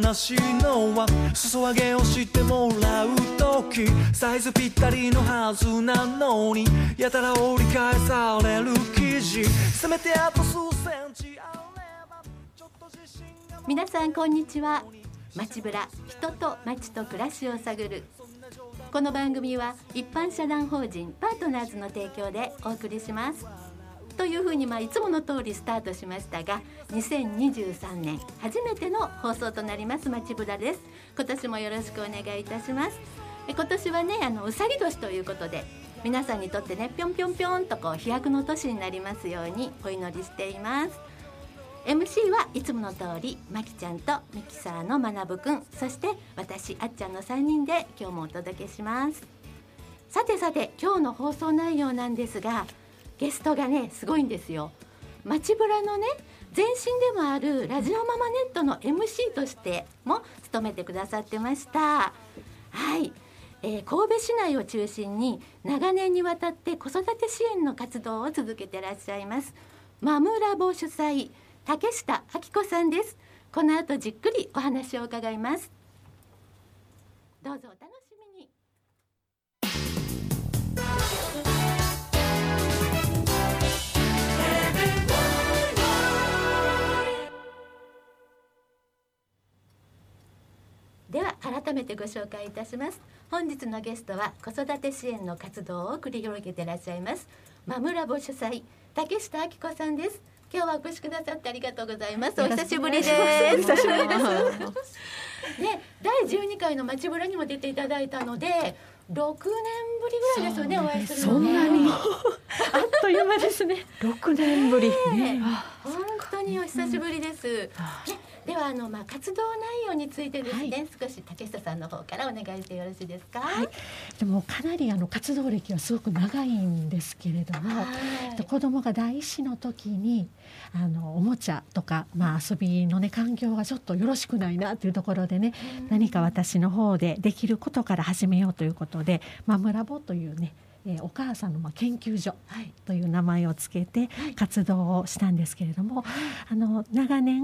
客室にいて悲しいのは裾上げをしてもらう時サイズぴったりのはずなのにやたら折り返される生地せめてあと数センチあればちょっと自信が皆さんこんにちは。街ぶら人と街と暮らしを探る。この番組は一般社団法人パートナーズの提供でお送りします。というふうにまあいつもの通りスタートしましたが2023年初めての放送となります街ぶらです。今年もよろしくお願いいたします。え今年はねあのうさぎ年ということで皆さんにとってねぴょんぴょんぴょんとこう飛躍の年になりますようにお祈りしています。MC はいつもの通りまきちゃんとミキサーのまなぶくんそして私あっちゃんの3人で今日もお届けします。さてさて今日の放送内容なんですがゲストがねすごいんですよ。街ぶらのね前身でもあるラジオママネットの MC としても務めてくださってました。はい、えー神戸市内を中心に長年にわたって子育て支援の活動を続けてらっしゃいますマムラボ主催竹下明子さんです。この後じっくりお話を伺います。どうぞお楽しみでは改めてご紹介いたします。本日のゲストは子育て支援の活動を繰り広げていらっしゃいますマムラボ主催竹下明子さんです。今日はお越しくださってありがとうございます。お久しぶりです。久しぶりです。ね、第12回の街ぶらにも出ていただいたので6年ぶりぐらいですよねお会いするのね。そんなに あっという間ですね。六年ぶり。ね。本当にお久しぶりです。ねではあのまあ活動内容についてですね、少し竹下さんの方からお願いしてよろしいですか？はい。でもかなりあの活動歴はすごく長いんですけれども、はい子供が第一子の時にあのおもちゃとかまあ遊びのね環境がちょっとよろしくないなというところでね、何か私の方でできることから始めようということで、マムラボというね、えーお母さんのまあ研究所はい。という名前をつけて活動をしたんですけれども、あの長年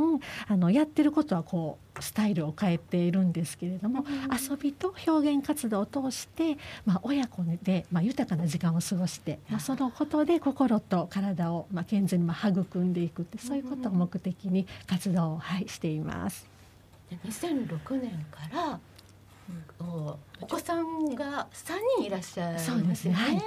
あのやってることはこうスタイルを変えているんですけれども、遊びと表現活動を通して、まあ、親子で、まあ、豊かな時間を過ごして、まあ、そのことで心と体を、まあ、健全にまあ育んでいくってそういうことを目的に活動を、はい、しています。で2006年から、おお子さんが3人いらっしゃいますよね。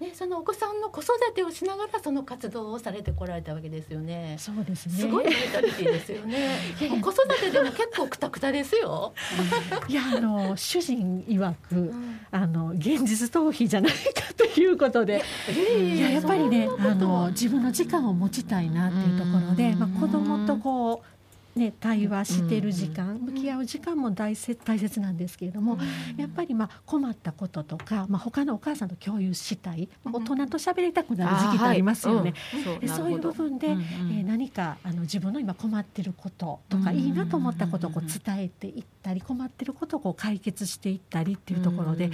ねそのお子さんの子育てをしながらその活動をされてこられたわけですよね。そうですねすごいバイタリティですよね。子育てでも結構くたくたですよ。いやあの主人曰く、んあの現実逃避じゃないかということで。いややっぱりねあの自分の時間を持ちたいなっていうところで、まあ、子供とこうね、対話してる時間向き合う時間も大切大切なんですけれどもやっぱりまあ困ったこととか、まあ、他のお母さんと共有したい、まあ大人と喋りたくなる時期ってありますよね。でそういう部分で、えー何かあの自分の今困ってることとか、うんいいなと思ったことをこう伝えていったり困ってることをこう解決していったりっていうところで、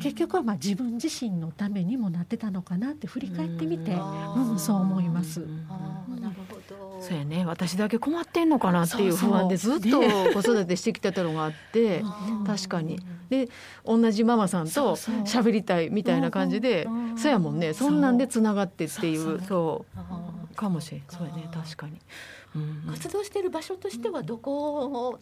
結局はまあ自分自身のためにもなってたのかなって振り返ってみて、うんそう思います。ああなるほど。そうやね。私だけ困ってんのかなっていう不安でずっと子育てしてきてたのがあって確かに。で同じママさんと喋りたいみたいな感じでうんそうやもんね。そんなんでつながってっていそうう。そう。かもしれん。そうやね。確かに。うん活動している場所としてはどこ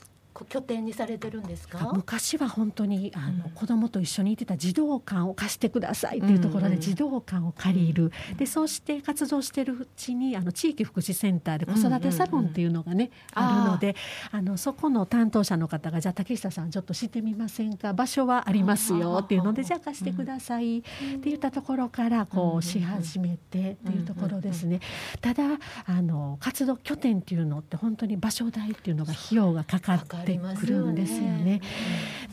拠点にされてるんですか？昔は本当にあの子供と一緒にいてた児童館を貸してくださいっていうところうんうんで児童館を借りる、でそうして活動してるうちにあの地域福祉センターで子育てサロンっていうのがね、うんうんうんあるのであのそこの担当者の方がじゃあ竹下さんちょっとしてみませんか？場所はありますよっていうのでじゃあ貸してください。って言ったところからこうし始めてっていうところですね。ただあの活動拠点っていうのって本当に場所代っていうのが費用がかかってくるんですよね。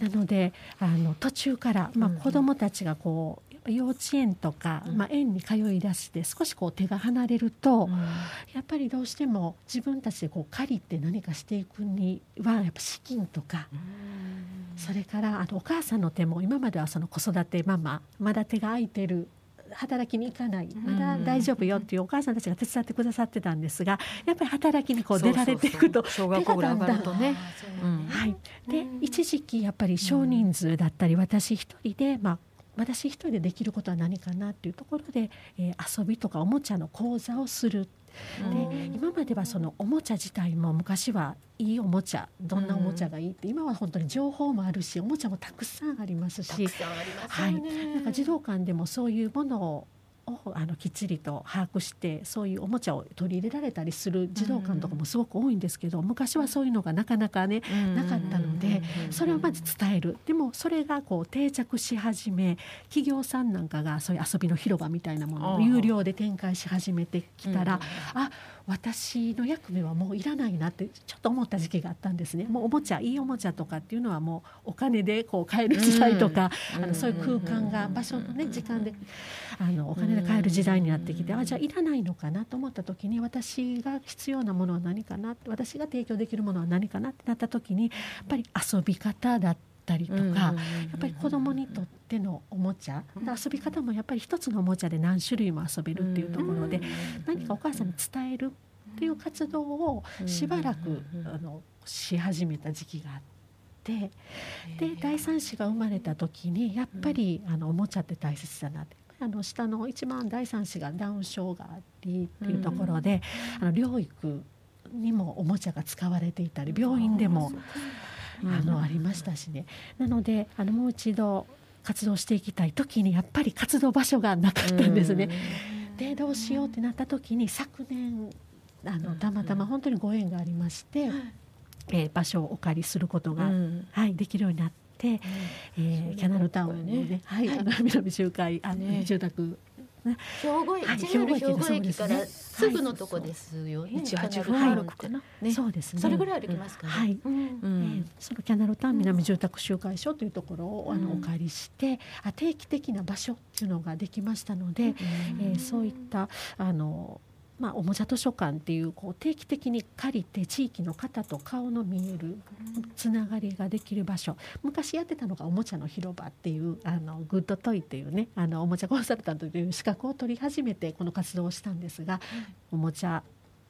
なのであの途中から、まあ、子どもたちがこう幼稚園とか、まあ、園に通い出して少しこう手が離れると、やっぱりどうしても自分たちでこう借りて何かしていくにはやっぱ資金とか、それからあのお母さんの手も今まではその子育てママまだ手が空いてる働きに行かない。まだ大丈夫よっていうお母さんたちが手伝ってくださってたんですがやっぱり働きにこう出られていくと小学校ぐらい上がるとね。うん。はい、で一時期やっぱり少人数だったり私一人で、まあ、私一人でできることは何かなっていうところで、えー遊びとかおもちゃの講座をする。で今まではそのおもちゃ自体も昔はいいおもちゃどんなおもちゃがいいって今は本当に情報もあるしおもちゃもたくさんありますし。はい。なんか児童館でもそういうものををあのきっちりと把握してそういうおもちゃを取り入れられたりする児童館とかもすごく多いんですけど昔はそういうのがなかなかねなかったのでそれをまず伝える。でもそれがこう定着し始め企業さんなんかがそういう遊びの広場みたいなものを有料で展開し始めてきたら、あ私の役目はもういらないなってちょっと思った時期があったんですね。もうおもちゃいいおもちゃとかっていうのはもうお金でこう買える時代とか、うん。あのそういう空間が場所のね時間であのお金で買える時代になってきてあじゃあいらないのかなと思った時に私が必要なものは何かな私が提供できるものは何かなってなった時にやっぱり遊び方だったりとか、やっぱり子供にとってのおもちゃで遊び方もやっぱり一つのおもちゃで何種類も遊べるっていうところで何かお母さんに伝えるっていう活動をしばらくあのし始めた時期があってで第三子が生まれた時にやっぱりあのおもちゃって大切だなって。あの下の一番第三子がダウン症がありっていうところで、あの療育にもおもちゃが使われていたり病院でもあのありましたしね。なのであのもう一度活動していきたい時にやっぱり活動場所がなかったんですね。でどうしようってなった時に昨年あのたまたま本当にご縁がありまして、えー場所をお借りすることが、はい、できるようになって、えーキャナルタウンにね、はい、あの南周回あの、ね。住宅兵庫駅、はい兵庫駅駅からすぐのとこですよね。一八かなり五六かな。ね。そうですね。それぐらい歩きますかね。はい。そのキャナルタウン南住宅集会所というところを、あのうんお借りしてあ定期的な場所っていうのができましたので、えーそういったあの、まあ、おもちゃ図書館っていうこう定期的に借りて地域の方と顔の見えるつながりができる場所。昔やってたのがおもちゃの広場っていうあのグッドトイっていうねあのおもちゃコンサルタントという資格を取り始めてこの活動をしたんですが、おもちゃ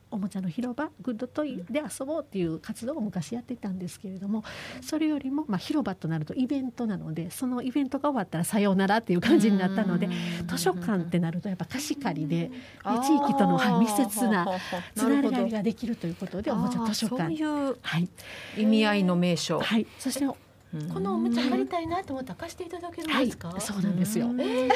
おもちゃの広場グッドトイで遊ぼうっていう活動を昔やっていたんですけれどもそれよりも、まあ、広場となるとイベントなのでそのイベントが終わったらさようならっていう感じになったので図書館ってなるとやっぱ貸し借りでで地域とのはい密接なつながりができるということでおもちゃ図書館。そういうはい、意味合いの名称。はい、そしてこのおもちゃ借りたいなと思ったら貸していただけるんはいですか？そうなんですよ。えー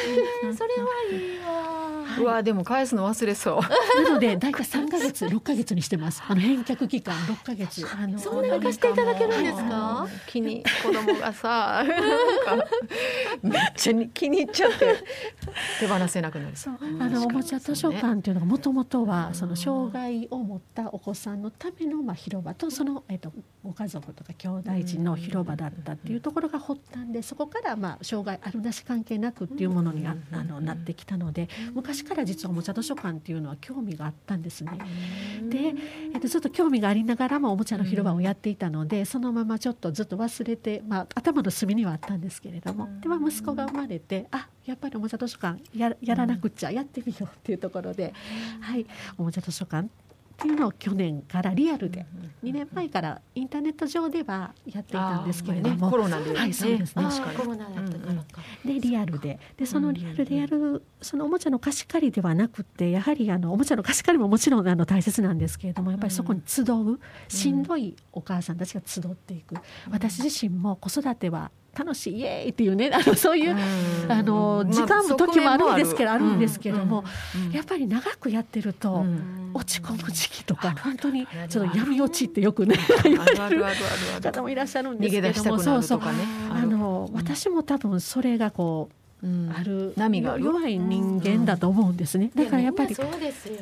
それはいいわ。うわでも返すの忘れそう。なので大体3ヶ月6ヶ月にしてます。あの返却期間6ヶ月。あのそんなに貸していただけるんですか？気に子供がさ めっちゃに気に入っちゃって手放せなくなる。あのおもちゃ図書館っていうのがもともとはその障害を持ったお子さんのためのまあ広場とそのえっとご家族とか兄弟児の広場だったっていうところが発端でそこからまあ障害あるなし関係なくっていうものにああのなってきたので昔から実はおもちゃ図書館っていうのは興味があったんですね。で、えっと、ずっと興味がありながらもおもちゃの広場をやっていたので、そのままちょっとずっと忘れて、まあ、頭の隅にはあったんですけれども、でまあ、息子が生まれてあやっぱりおもちゃ図書館ややらなくっちゃやってみようっていうところで、はい、おもちゃ図書館っていうのを去年からリアルで2年前からインターネット上ではやっていたんですけれどねも、コロナで。ねはいそうですね。コロナだったからか。でリアルで。でそのリアルでやるそのおもちゃの貸し借りではなくてやはりあのおもちゃの貸し借りももちろんあの大切なんですけれどもやっぱりそこに集うしんどいお母さんたちが集っていく。私自身も子育ては楽しいイエーイっていうねあのそういううん。あのまあ時間も時もあるんですけどあるんですけども。うん。やっぱり長くやってるとうん。落ち込む時期とか本当にちょっと闇落ちってよくねあ言われるるあるあるある。方もいらっしゃるんですけども。そうそうあの私も多分それがこううん。ある波が。ある弱い人間だと思うんですね。だからやっぱりいみんなそうですよ。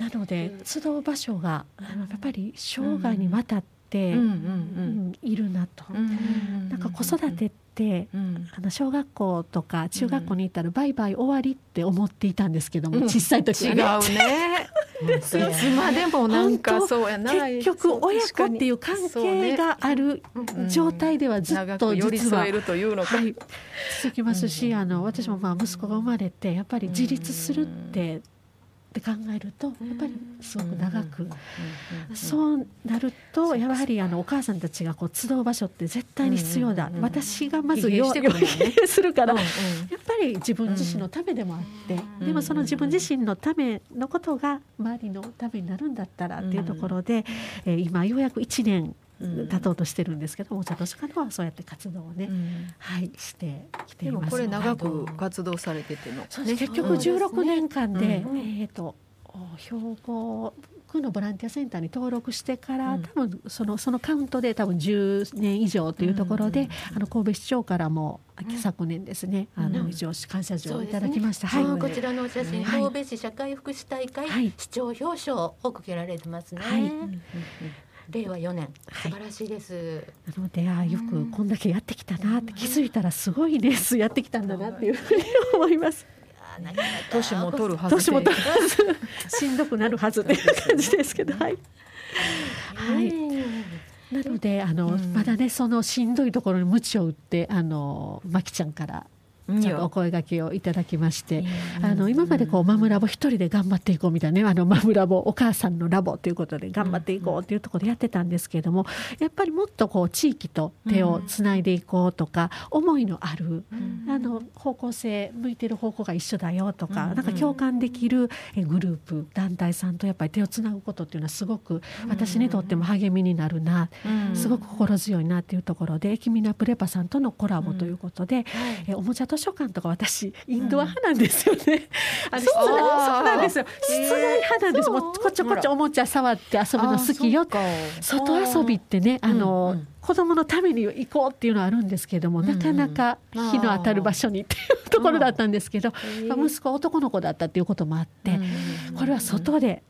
なので集う場所があのやっぱり生涯にわたって、うんうんうんいるなと。うんなんか子育てってうんあの小学校とか中学校に行ったらバイバイ終わりって思っていたんですけども、うん小さい時違はうね。ね。いつまでもなんかそうやな。結局親子っていう関係がある状態ではずっ長とく寄り実は添えるというのか。はい、続きますし、うんあの私もまあ息子が生まれてやっぱり自立するって、って考えるとやっぱりすごく長く、そうなるとやはりあのお母さんたちがこう集う場所って絶対に必要だ、私がまず疲弊してくるもんね。疲弊するから、やっぱり自分自身のためでもあって、うん。でもその自分自身のためのことが周りのためになるんだったらっていうところで、えー今ようやく1年うん。経とうとしてるんですけどお茶としかのはそうやって活動をね、うん。はいしてきています。でもこれ長くはい活動されてての。そうです。ね結局16年間で、うん。えっ、と兵庫区のボランティアセンターに登録してから、うん。多分そのそのカウントで多分10年以上というところで、うん。あの神戸市長からも、うん昨年ですねあの、うん。一応感謝状をいただきました。はい、はい。こちらのお写真、はい。神戸市社会福祉大会、はい。市長表彰を受けられてますね。はい令和4年、はい。素晴らしいです。なのであーよくこんだけやってきたなって気づいたらすごいレースやってきたんだなっていうふうに思います。年も取るはずで。年も取るはず。しんどくなるはずっていう感じですけどはい。はい。ねなのであの、うん。まだねそのしんどいところに鞭を打ってあのまきちゃんからうんちょっとお声掛けをいただきまして、うんあの今までこうマムラボ一人で頑張っていこうみたいなねあのマムラボ お母さんのラボということで頑張っていこうというところでやってたんですけれどもやっぱりもっとこう地域と手をつないでいこうとか、思いのあるあの方向性向いてる方向が一緒だよとか、うん。なんか共感できるえグループ団体さんとやっぱり手をつなぐことっていうのはすごく私にとっても励みになるな、うん。すごく心強いなっていうところで「キミナプレパ」さんとのコラボということで、えおもちゃ図書館とか私インドア派なんですよね。あの室内そうそうなんですよ。室内派なんです、もうこちょこちょおもちゃ触って遊ぶの好きよ外遊びってねあの、うんうん。子供のために行こうっていうのはあるんですけども、うんうん。なかなか日の当たる場所にっていうところだったんですけど、まあ息子は男の子だったっていうこともあって、これは外で、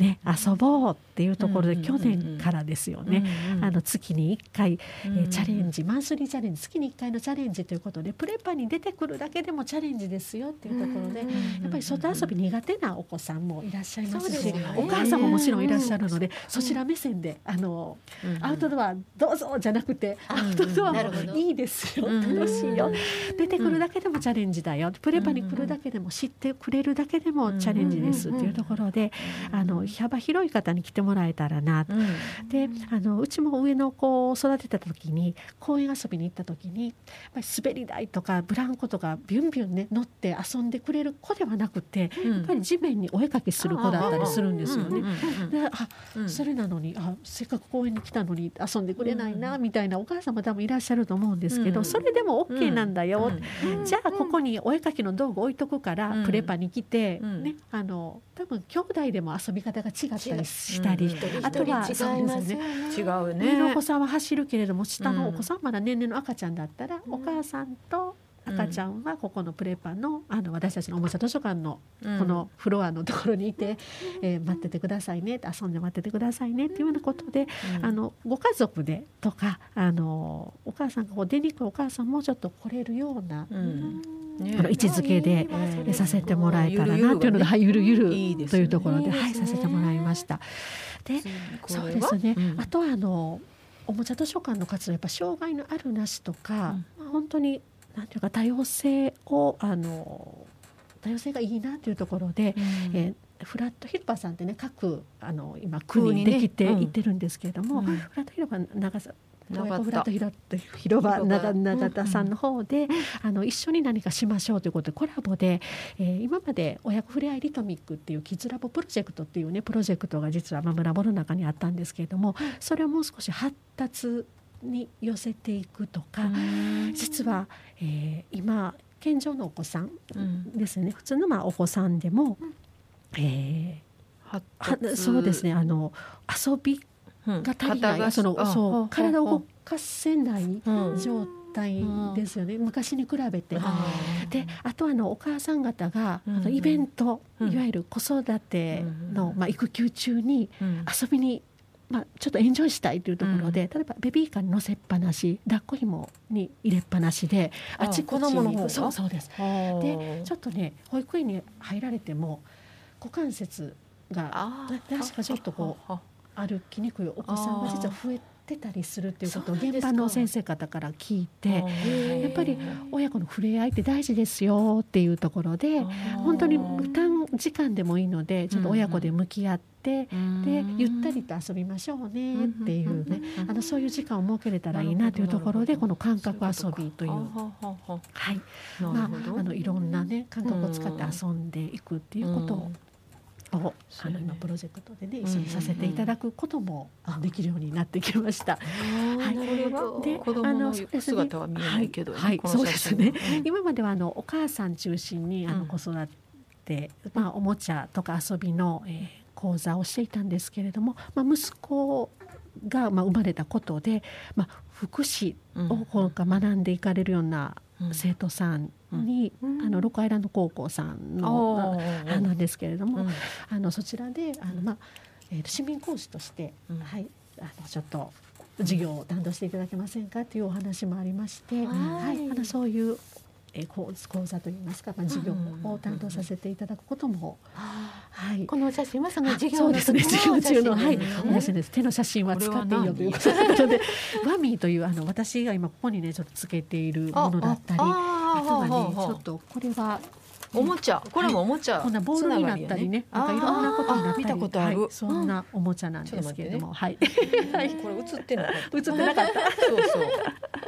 ね、遊ぼうっていうところでうん去年からですよね、あの月に1回、えーチャレンジマンスリーチャレンジ月に1回のチャレンジということでプレパに出てくるだけでもチャレンジですよっていうところで、うんやっぱり外遊び苦手なお子さんもいらっしゃいますしお母さんももちろんいらっしゃるので、そちら目線であの、アウトドアどうぞじゃなくて、アウトドアもいいですよ、うん楽しいよ、出てくるだけでもチャレンジだよ。プレパに来るだけでも知ってくれるだけでもチャレンジですっていうところで、あの幅広い方に来てもらえたらなと。であのうちも上の子を育てた時に公園遊びに行った時にやっぱり滑り台とかブランコとかビュンビュンね乗って遊んでくれる子ではなくて、やっぱり地面にお絵かきする子だったりするんですよね。であ、それなのにあせっかく公園に来たのに遊んでくれないな、みたいなお母さんも多分いらっしゃると思うんですけど、うん。それでも OK なんだよ、じゃあここにお絵かきの道具置いとくから、うん。プレパに来て、うん。ねあの多分兄弟でも遊び方が違ったりしたり、う。ん。あとは人違いますよね。違うね。上のお子さんは走るけれども下のおうん子さんはまだ年齢の赤ちゃんだったら、うん。お母さんと赤ちゃんはここのプレパのあの私たちのおもちゃ図書館のこのフロアのところにいて、えー待っててくださいね遊んで待っててくださいねっていうようなことで、あのご家族でとかあのお母さんがこう出にくいお母さんもちょっと来れるような、うん。ね。あの位置づけでうんさせてもらえたらなというので、はい、ゆるゆるというところで、はい、させてもらいました。でそうですね、あとはあのおもちゃ図書館の活動やっぱ障害のあるなしとか、まあ本当になんていうか多様性をあの多様性がいいなというところで、えーフラット広場さんってね各あの今区にできていってるんですけれども、うん。フラット広場長さフラット広場長長田さんの方で、あの一緒に何かしましょうということでコラボで、えー今まで親子ふれあいリトミックっていうキッズラボプロジェクトっていうねプロジェクトが実はマムラボの中にあったんですけれどもそれをもう少し発達に寄せていくとか、実は、えー今健常のお子さんですね。普通のまあお子さんでも、えーはそうですね。あの遊びが足りない。そのそう体を動かせない状態ですよね、昔に比べて。であとあのお母さん方が、あのイベント、いわゆる子育ての、まあ、育休中に遊びにまあ、ちょっとエンジョイしたいというところで、例えばベビーカーに乗せっぱなし抱っこ紐に入れっぱなしでああちこち子供の方がにそうそうです。ででちょっとね保育園に入られても股関節が確かちょっとこう歩きにくいお子さんが実は増えてたりするっていうことを現場の先生方から聞いてややっぱり親子の触れ合いって大事ですよっていうところで本当に短時間でもいいのでちょっと親子で向き合ってでゆったりと遊びましょうねっていうねあのそういう時間を設けれたらいいなというところでこの感覚遊びという。はい。まあ、あのいろんなね感覚を使って遊んでいくっていうことを、をあの今プロジェクトでね一緒にさせていただくこともできるようになってきました。はい。で子供のあのそうですね姿は見えないけどねはい、こそうですね。今まではあのお母さん中心にあうん。の子育て、まあおもちゃとか遊びの、えー講座をしていたんですけれども、まあ息子がまあ生まれたことで、まあ福祉を学んでいかれるような生徒さんに、うん。あのロックアイランド高校さんの、なんですけれども、うん。あのそちらであの、まあえーと市民講師として、うん。はい、あのちょっと授業を担当していただけませんかというお話もありまして、はいあのそういう、えー講講座といいますか、まあ、授業を担当させていただくことも、はい、このお写真はそのあ授業のですね時授業中のはいお写真です手の写真は使っていいよということなので ワミーというあの私が今ここにねちょっとつけているものだったりあとはねちょっとこれはおもちゃこれもおもちゃこんなボールになったりね、なんかいろんなことになったり、見たことあるはいそんなおもちゃなんですけれども、はい。はいこれ映ってなかった映ってなかった。そうそう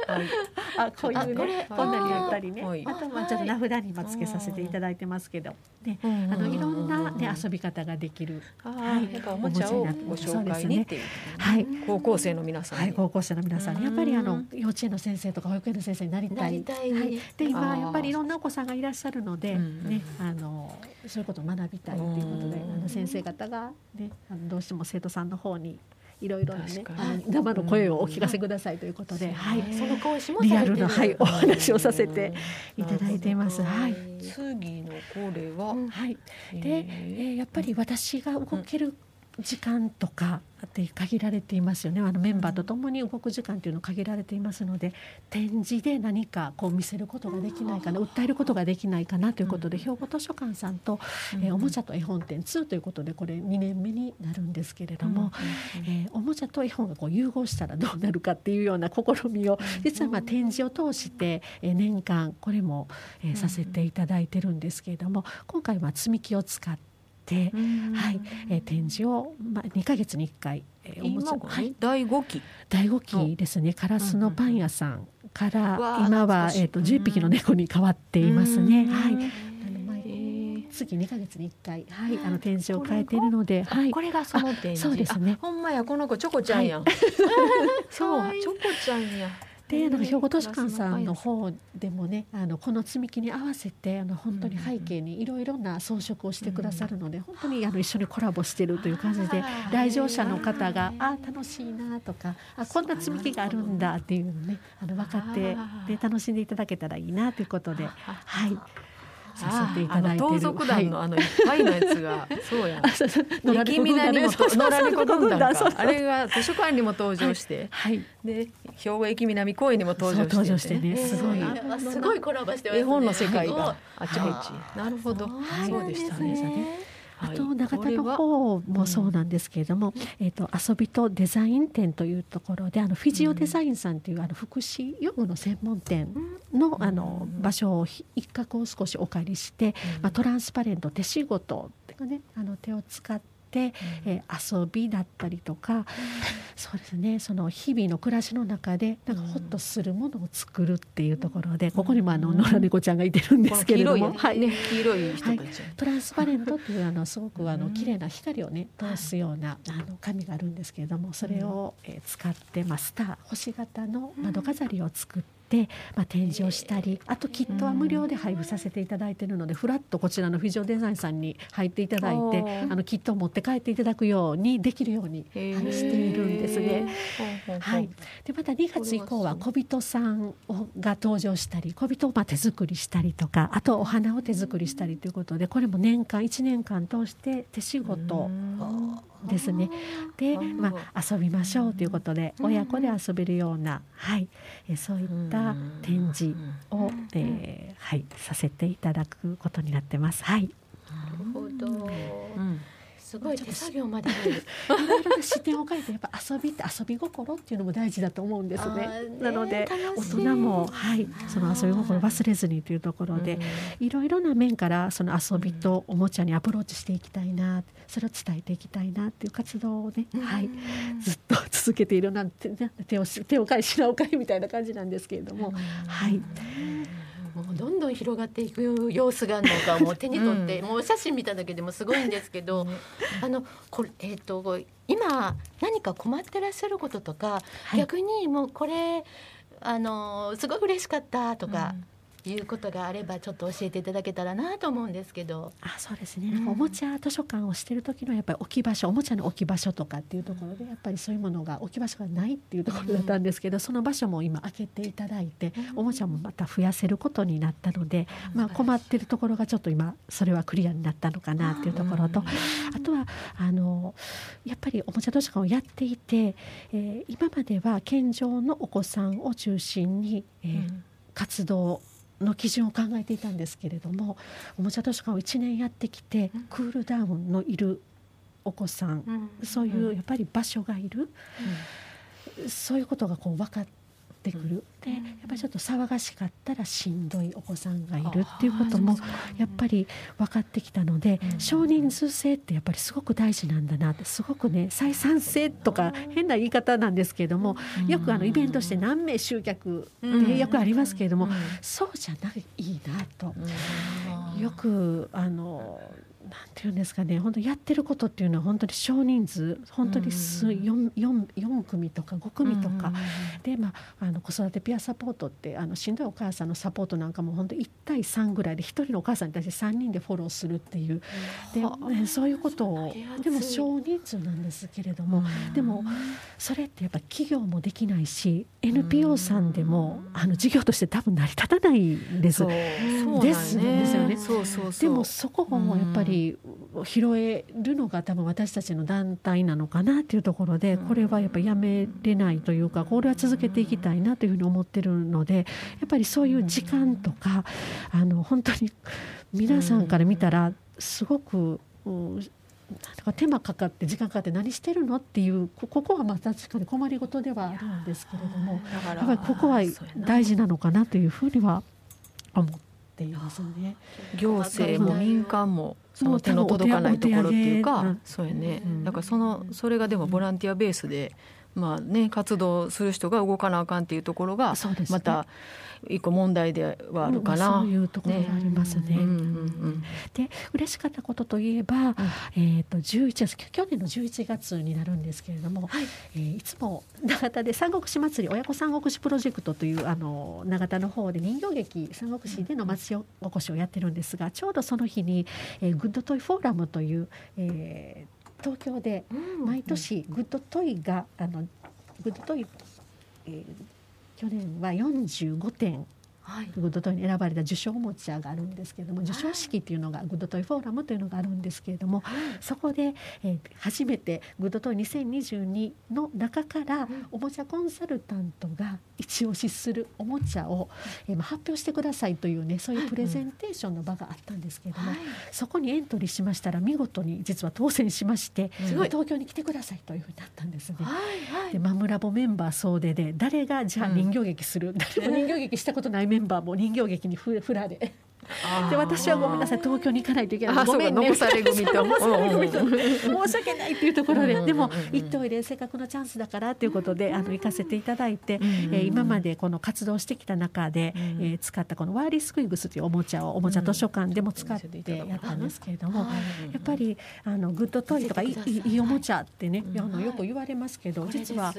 はいあ、こういうね、こんなにやったりね、はい。あとまあちょっと名札にもつけさせていただいてますけど、ね、あのいろんなね遊び方ができる。あはいーやっぱおもちゃをご紹介にっていう。はい。高校生の皆さんに。はい、高校生の皆さんに。やっぱりあの幼稚園の先生とか保育園の先生になりたい。なりたいはい、で今やっぱりいろんなお子さんがいらっしゃるので、うんねあのそういうことを学びたいということで、うん。あの先生方がねあのどうしても生徒さんの方にいろいろね生の声をお聞かせくださいということで、はい、その講師もリアルなはいお話をさせていただいています。はい。次のこれは？はい。えで、えーやっぱり私が動ける時間とかって限られていますよね。あのメンバーと共に動く時間というの限られていますので展示で何かこう見せることができないかな訴えることができないかなということで、兵庫図書館さんと、えーおもちゃと絵本展2ということでこれ2年目になるんですけれども、えーおもちゃと絵本がこう融合したらどうなるかっていうような試みを実はまあ展示を通して、えー年間これも、えーさせていただいてるんですけれども今回は積み木を使って、はいえー展示を、まあ、2ヶ月に1回、えーおもちゃはい。ね第五期。第5期ですね。カラスのパン屋さんから、今は、えー、と11匹の猫に変わっていますね。うん。はい。へあの毎ー月2ヶ月に1回、はい、あの展示を変えているので、はい。こ、れがその展示。あそうですね。あほんまやこの子チョコちゃんや。ん そうチョコちゃんやでなんか兵庫図書館さんの方でもねあのこの積み木に合わせてあの本当に背景にいろいろな装飾をしてくださるので、本当にあの一緒にコラボしてるという感じで来場者の方が「あー楽しいな」とか「あこんな積み木があるんだ」っていうのねあの分かってで楽しんでいただけたらいいなということで、はい、さあせていただいてる。あの盗賊団のはいあのいっぱいのやつがそうや野良猫軍団ねあれが図書館にも登場して。はい。で兵庫駅南公園にも登場して。登場してね。すごい。すごいコラボしてますね。絵本の世界はがあちこち。なるほどはいそうでしたね。そうですねあとは？い永田の方もそうなんですけれども、えっ、と遊びとデザイン展というところであのフィジオデザインさんというあの福祉用具の専門店のあの場所をひ一角を少しお借りして、まあトランスパレント手仕事っていうかねあの手を使ってえー遊びだったりとか、そうですねその日々の暮らしの中でなんかホッとするものを作るっていうところで、ここにもあの野良猫ちゃんがいてるんですけれども、この黄色い。ね黄色い人たち。トランスパレントっていうあのすごくあの綺麗な光をね通すようなあの紙があるんですけれどもそれをえー使ってまあスター星型の窓飾りを作って。まあ、展示をしたりあとキットは無料で配布させていただいているのでフラッとこちらのフィジオデザインさんに入っていただいてあのキットを持って帰っていただくようにできるように、はいしているんですね。はい、でまた2月以降は小人さんをが登場したり小人をまあ手作りしたりとかあとお花を手作りしたりということでこれも年間1年間通して手仕事ですね。で、まあ、遊びましょうということで、親子で遊べるような、はい、えそういった展示を、えーはい、させていただくことになってます。はい。なるほど。うんすごい手作業まで。いろいろな視点を変えてやっぱ遊びって遊び心っていうのも大事だと思うんですねなので大人もはいその遊び心を忘れずにというところでいろいろな面からその遊びとおもちゃにアプローチしていきたいなそれを伝えていきたいなっていう活動をねはいずっと続けているなんてね手をし手を変え品を変えみたいな感じなんですけれどもはい。もうどんどん広がっていく様子があるのかもう手に取って、もう写真見ただけでもすごいんですけど、あのこれえっ、と今何か困ってらっしゃることとか、はい。逆にもうこれあのすごい嬉しかったとか。いうことがあればちょっと教えていただけたらなと思うんですけど。あそうですね、なんかおもちゃ図書館をしてる時のやっぱり置き場所おもちゃの置き場所とかっていうところでやっぱりそういうものが置き場所がないっていうところだったんですけど、その場所も今開けていただいて、おもちゃもまた増やせることになったので、まあ、困ってるところがちょっと今それはクリアになったのかなっていうところと、あとはあのやっぱりおもちゃ図書館をやっていて、えー今までは健常のお子さんを中心に、えー活動の基準を考えていたんですけれどもおもちゃ図書館を1年やってきて、クールダウンのいるお子さん、そういうやっぱり場所がいる、そういうことがこう分かってくる、でやっぱりちょっと騒がしかったらしんどいお子さんがいるっていうこともやっぱり分かってきたので、少人数制ってやっぱりすごく大事なんだなってすごくね採算制とか変な言い方なんですけれども、よくあのイベントして何名集客ってよくありますけれども、そうじゃないいなと。よくあのていうんですかね本当やってることっていうのは本当に少人数本当に数 4, 4, 4組とか5組とか、で、まあ、あの子育てピアサポートってあのしんどいお母さんのサポートなんかも本当1対3ぐらいで1人のお母さんに対して3人でフォローするっていう。で、ねそういうことをでも少人数なんですけれども、でもそれってやっぱ企業もできないし NPO さんでもあの事業として多分成り立たないんです。そう。ですですよね。そうそうそう。でもそこをやっぱり拾えるのが多分私たちの団体なのかなっていうところでこれはやっぱりやめれないというかこれは続けていきたいなというふうに思ってるのでやっぱりそういう時間とかあの本当に皆さんから見たらすごく。うんなんか手間かかって時間かかって何してるのっていうこここはまあ確かに困りごとではあるんですけれどもやっぱりここは大事なのかなというふうには思っていますね。行政も民間もその手の届かないところっていうかそうやね。だからそのそれがでもボランティアベースでまあね活動する人が動かなあかんっていうところがまた一個問題ではあるかな。そういうところがありますね。うんうんうんで嬉しかったことといえば、えっ、と11月去年の11月になるんですけれども、いえーいつも長田で三国志祭り親子三国志プロジェクトというあの長田の方で人形劇三国志での町おこしをやってるんですが、ちょうどその日に、えーグッドトイフォーラムという、えー東京で毎年グッドトイがあのグッドトイ、えー去年は45点はい。グッドトイに選ばれた受賞おもちゃがあるんですけれども受賞式っていうのがグッドトイフォーラムというのがあるんですけれどもそこで、えー初めてグッドトイ2022の中からおもちゃコンサルタントが一押しするおもちゃを、えーまあ発表してくださいというねそういうプレゼンテーションの場があったんですけれども、そこにエントリーしましたら見事に実は当選しまして、すごい。東京に来てくださいというふうになったんですね。はいはい。でマムラボメンバー総出で誰がじゃあ人形劇する、誰も人形劇したことないメンバーも人形劇にふ振られで。私はごめんなさい東京に行かないといけない。あごめんね。そうか残され組と。申し訳ないっていうところで。でも行っておいでせっかくのチャンスだからということであの行かせていただいて、えー今までこの活動してきた中で、うんえー使ったこのワーリースクイグスというおもちゃをおもちゃ図書館でも使ってやったんですけれども、やっぱりあのグッドトイとかいいいいいいおもちゃってね、あのよく言われますけど、実は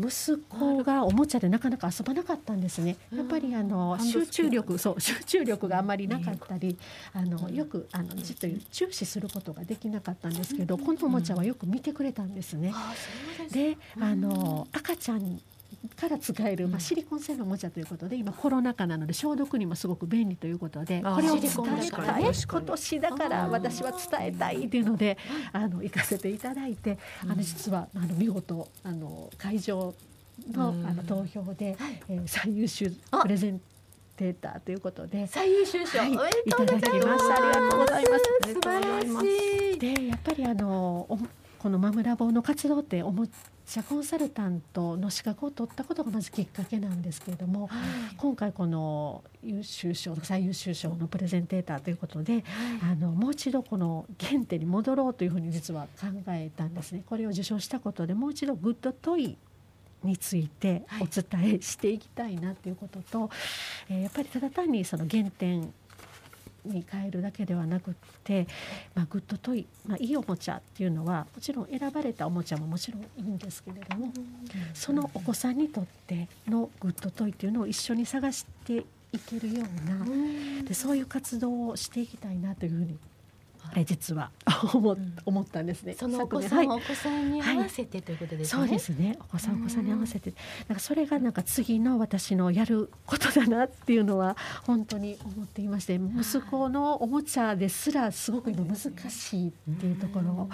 息子がおもちゃでなかなか遊ばなかったんですね。やっぱりあの集中力そう集中力があまりなかったり、あのよくあのじっと注視することができなかったんですけど、このおもちゃはよく見てくれたんですね。で、あの赤ちゃんから使える、まあ、シリコン製のおもちゃということで今コロナ禍なので消毒にもすごく便利ということでこれを伝えたい。今年だから私は伝えたいっていうのであの行かせていただいてあの実はあの見事あの会場のあの投票で、えー、最優秀プレゼンテーターということで最優秀賞、はい、いただきました。ありがとうございます。素晴らしい。でやっぱりあのこのマムラボの活動っておもちゃコンサルタントの資格を取ったことがまずきっかけなんですけれども、はい、今回この優秀賞最優秀賞のプレゼンテーターということで、はい、あのもう一度この原点に戻ろうというふうに実は考えたんですね。これを受賞したことでもう一度グッドトイについてお伝えしていきたいなということと、はい、えー、やっぱりただ単にその原点に帰るだけではなくって、まあ、グッドトイ、まあ、いいおもちゃっていうのはもちろん選ばれたおもちゃももちろんいいんですけれども、そのお子さんにとってのグッドトイっていうのを一緒に探していけるような、でそういう活動をしていきたいなというふうにはい、実は。思,、思ったんですね。そのお子さん、はい、お子さんに合わせてということですね。そうですね。お子さんお子さんに合わせて、なんかそれがなんか次の私のやることだなっていうのは本当に思っていまして、息子のおもちゃですらすごく今難しいっていうところ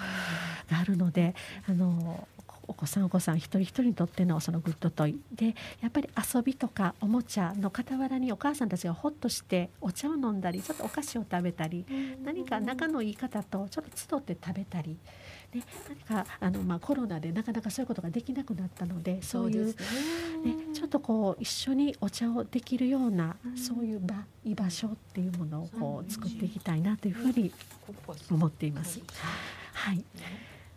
があるので、あのお子さんお子さん一人一人にとってのそのグッドトイでやっぱり遊びとかおもちゃの傍らにお母さんたちがほっとしてお茶を飲んだりちょっとお菓子を食べたり何か仲のいい方とちょっと集って食べたり。ね、何かあの、まあ、コロナでなかなかそういうことができなくなったのでそういうね、ちょっとこう一緒にお茶をできるような、そういう場居場所っていうものをこう作っていきたいなというふうに思っています。はい、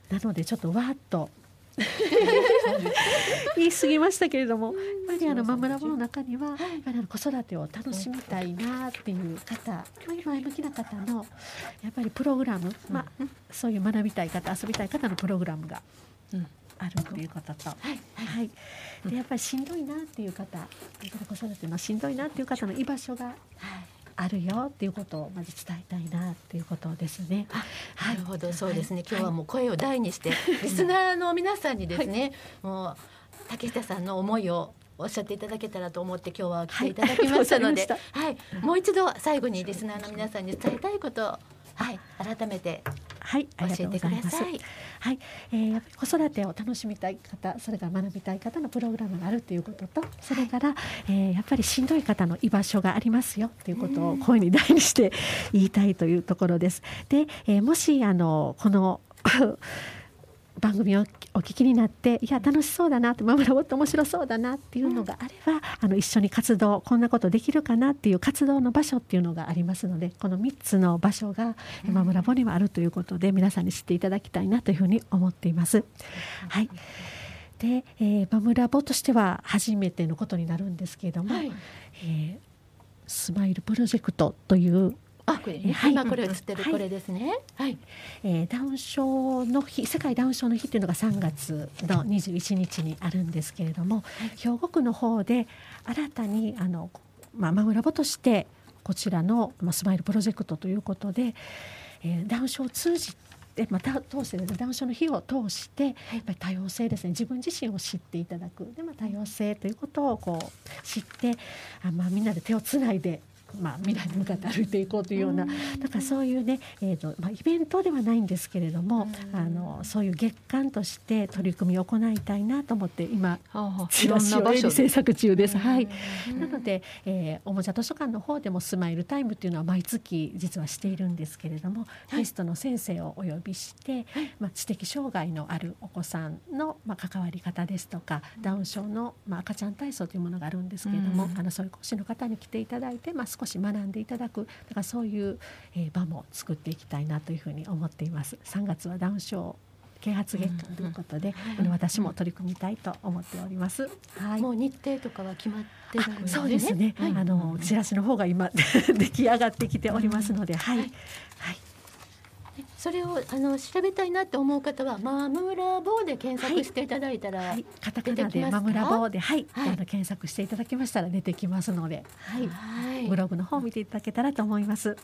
なのでちょっとわーっと 言い過ぎましたけれどもやっぱりあのマムラボの中にはやっぱりあの子育てを楽しみたいなっていう方前向きな方のやっぱりプログラム、まあ、そういう学びたい方遊びたい方のプログラムがあると。いうこと。と、はい、でやっぱりしんどいなっていう方子育てのしんどいなっていう方の居場所が、はいあるよっていうことをまず伝えたいなっていうことですね。なるほど、そうですね。今日はもう声を大にして、リスナーの皆さんにですね、もう竹下さんの思いをおっしゃっていただけたらと思って今日は来ていただきましたので、はい、もう一度最後にリスナーの皆さんに伝えたいことはい、改めてはい教えてください。はい、えー、子育てを楽しみたい方、それから学びたい方のプログラムがあるということと、それから、えー、やっぱりしんどい方の居場所がありますよということを声に大にして言いたいというところです。で、えー、もしあのこの番組をお聞きになっていや楽しそうだなってマムラボって面白そうだなっていうのがあれば、あの一緒に活動こんなことできるかなっていう活動の場所っていうのがありますのでこの3つの場所がマムラボにはあるということで皆さんに知っていただきたいなというふうに思っています。はい。で、えー、マムラボとしては初めてのことになるんですけれども、はい、えー、スマイルプロジェクトというあ、これ、ね、はい、今これ映ってるこれですね。はい、えー、ダウン症の日、世界ダウン症の日っていうのが3月の21日にあるんですけれども、兵庫区の方で新たにあのまあマグラボとしてこちらのまあスマイルプロジェクトということで、えー、ダウン症を通じてまた通して、ね、ダウン症の日を通してやっぱり多様性ですね。自分自身を知っていただく。で、まあ、多様性ということをこう知ってあ、まあ、みんなで手をつないでまあ、未来に向かって歩いていこうというようなだからそういうね、えーとまあ、イベントではないんですけれどもあのそういう月間として取り組みを行いたいなと思って今チラシを制作中です。はい、なので、えー、おもちゃ図書館の方でもスマイルタイムっていうのは毎月実はしているんですけれども、はい、ゲストの先生をお呼びして、はい、まあ、知的障害のあるお子さんの、まあ、関わり方ですとかダウン症の、まあ、赤ちゃん体操というものがあるんですけれども、あのそういう講師の方に来ていただいて、まあ、少し学んでいただくだからそういう、えー、場も作っていきたいなというふうに思っています。3月はダウン症啓発月間ということで、うんうん、私も取り組みたいと思っております。はい。もう日程とかは決まってるんですね。そうですね。はい、あのチラシの方が今 出来上がってきておりますので、はい、はい。それをあの調べたいなって思う方はマムラボで検索していただいたら、はい、カタカナでマムラボで、はい、はい、あの検索していただきましたら出てきますので、はい、はい、ブログの方を見ていただけたらと思います。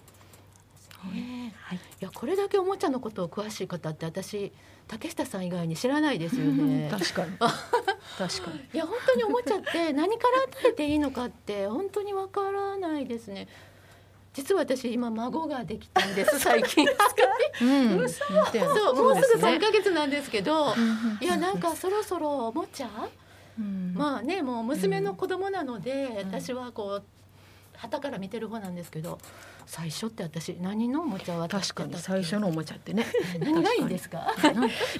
はい、いやこれだけおもちゃのことを詳しい方って私竹下さん以外に知らないですよね。確かに。確かに。いや本当におもちゃって何から与えていいのかって本当にわからないですね。実は私今孫ができたんです 最近。うん、そうもうすぐ3ヶ月なんですけど、いやなんかそろそろおもちゃ、う？ん、まあねもう娘の子供なので、私はこう旗から見てる方なんですけど最初って私何のおもちゃは確かに最初のおもちゃってね。何がいいんですか？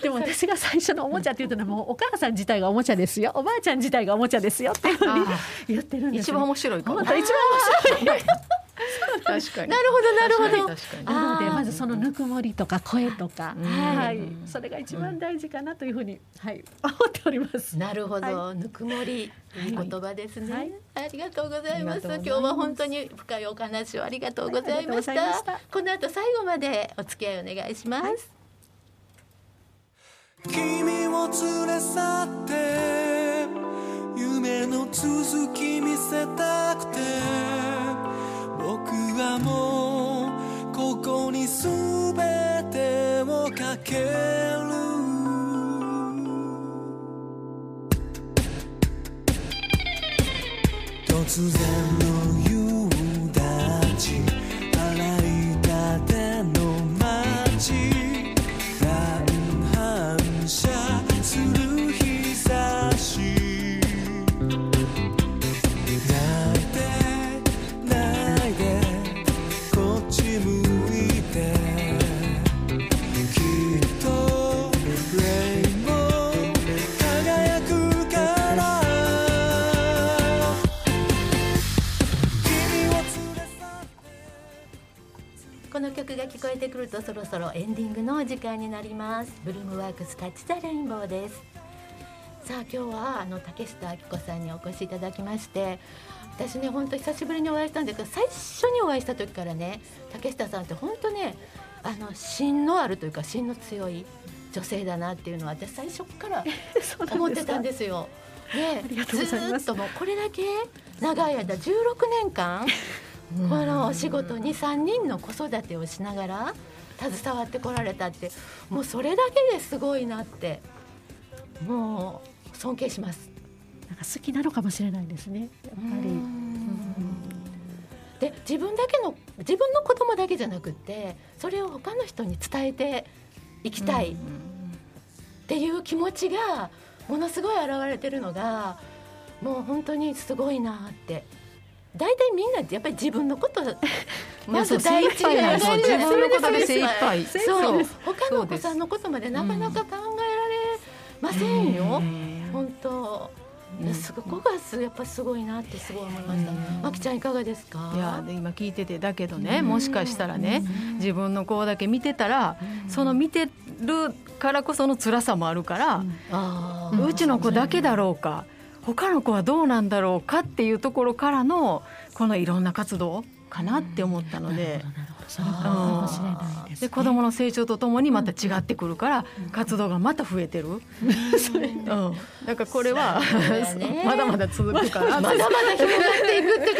でも私が最初のおもちゃって言うともうお母さん自体がおもちゃですよ。おばあちゃん自体がおもちゃですよっていうふうに言ってるんです、一番面白いかも。一番面白い 確かに。なるほどなるほど。なのでまずそのぬくもりとか声とか、はい、それが一番大事かなというふうに、はい、思っております。なるほど、ぬくもりいい言葉ですね、ありがとうございます。今日は本当に深いお話をありがとうございました。この後最後までお付き合いお願いします、君を連れ去って夢の続き見せたくて。僕はもうここに全てをかける。突然の聞こえてくるとそろそろエンディングの時間になります。ブルームワークス Touch the Rainbow です。さあ今日はあの竹下明子さんにお越しいただきまして私ね本当久しぶりにお会いしたんですけど最初にお会いした時からね竹下さんって本当ねあの芯のあるというか芯の強い女性だなっていうのは私最初から 思ってたんですよ。ね、ずっともうこれだけ長い間16年間 このお仕事に3人の子育てをしながら携わってこられたってもうそれだけですごいなってもう尊敬します。なんか好きなのかもしれないですねやっぱり。で自分だけの自分の子供だけじゃなくてそれを他の人に伝えていきたいっていう気持ちがものすごい現れてるのがもう本当にすごいなって大体みんなやっぱり自分のこと まず第一にや自分のことで精一杯。そう。他のお子さんのことまでなかなか考えられませんよ、本当。すごくがやっぱりすごいなってすごい思いました。まきちゃんいかがですか？いや今聞いててだけどね、もしかしたらね、自分の子だけ見てたら、その見てるからこその辛さもあるから、うちの子だけだろうか。他の子はどうなんだろうかっていうところからのこのいろんな活動かなって思ったので。それかもしれないで子供の成長とともにまた違ってくるから、活動がまた増えてる、うん、だからこれは、ね、まだまだ続くから。まだまだ広がっていくって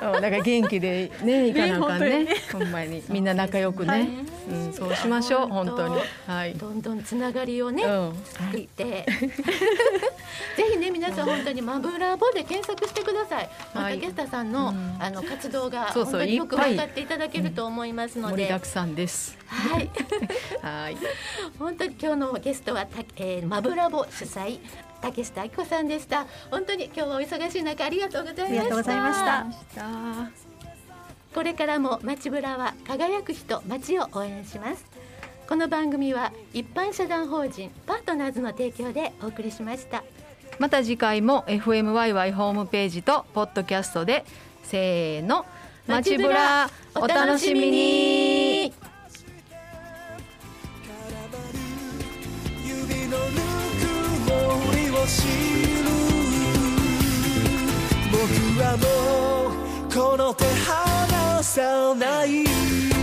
かだから元気でねいかなあかんね。ほんまに。みんな仲良くね、うん、そうしましょう本当に、はい、どんどんつながりをね、作って、ぜひね皆さん本当にマブラボで検索してください、はい、竹下さんの,、あの活動が本当によく分かっていただけると思いますので、盛りだくさんです。はい。はい。本当に今日のゲストはた、えー、マブラボ主催竹下明子さんでした。本当に今日はお忙しい中ありがとうございました。これからも街ブラは輝く人街を応援します。この番組は一般社団法人パートナーズの提供でお送りしました。また次回も FMYY ホームページとポッドキャストでせーの街ブラお楽しみに僕はもうこの手離さない。